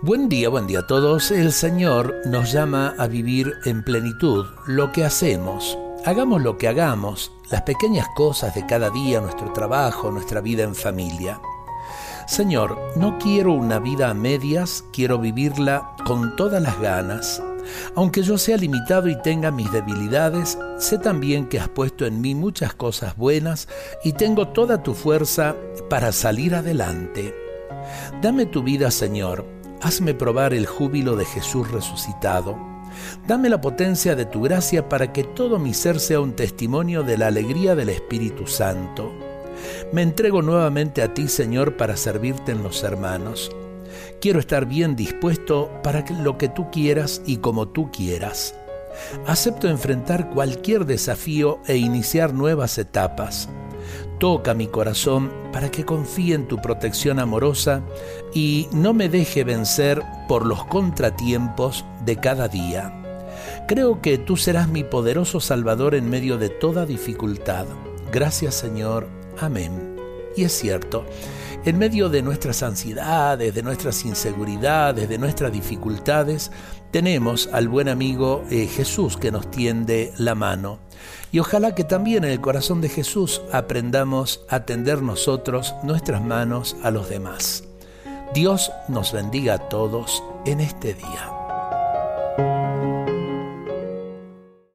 Buen día, buen día a todos. El Señor nos llama a vivir en plenitud lo que hacemos. Hagamos lo que hagamos, las pequeñas cosas de cada día, nuestro trabajo, nuestra vida en familia. Señor, no quiero una vida a medias, quiero vivirla con todas las ganas. Aunque yo sea limitado y tenga mis debilidades, sé también que has puesto en mí muchas cosas buenas y tengo toda tu fuerza para salir adelante. Dame tu vida, Señor, Hazme probar el júbilo de Jesús resucitado. Dame la potencia de tu gracia para que todo mi ser sea un testimonio de la alegría del Espíritu Santo. Me entrego nuevamente a ti, Señor, para servirte en los hermanos. Quiero estar bien dispuesto para lo que tú quieras y como tú quieras. Acepto enfrentar cualquier desafío e iniciar nuevas etapas. Toca mi corazón para que confíe en tu protección amorosa y no me deje vencer por los contratiempos de cada día. Creo que tú serás mi poderoso Salvador en medio de toda dificultad. Gracias Señor. Amén. Y es cierto, en medio de nuestras ansiedades, de nuestras inseguridades, de nuestras dificultades, tenemos al buen amigo eh, Jesús que nos tiende la mano. Y ojalá que también en el corazón de Jesús aprendamos a tender nosotros nuestras manos a los demás. Dios nos bendiga a todos en este día.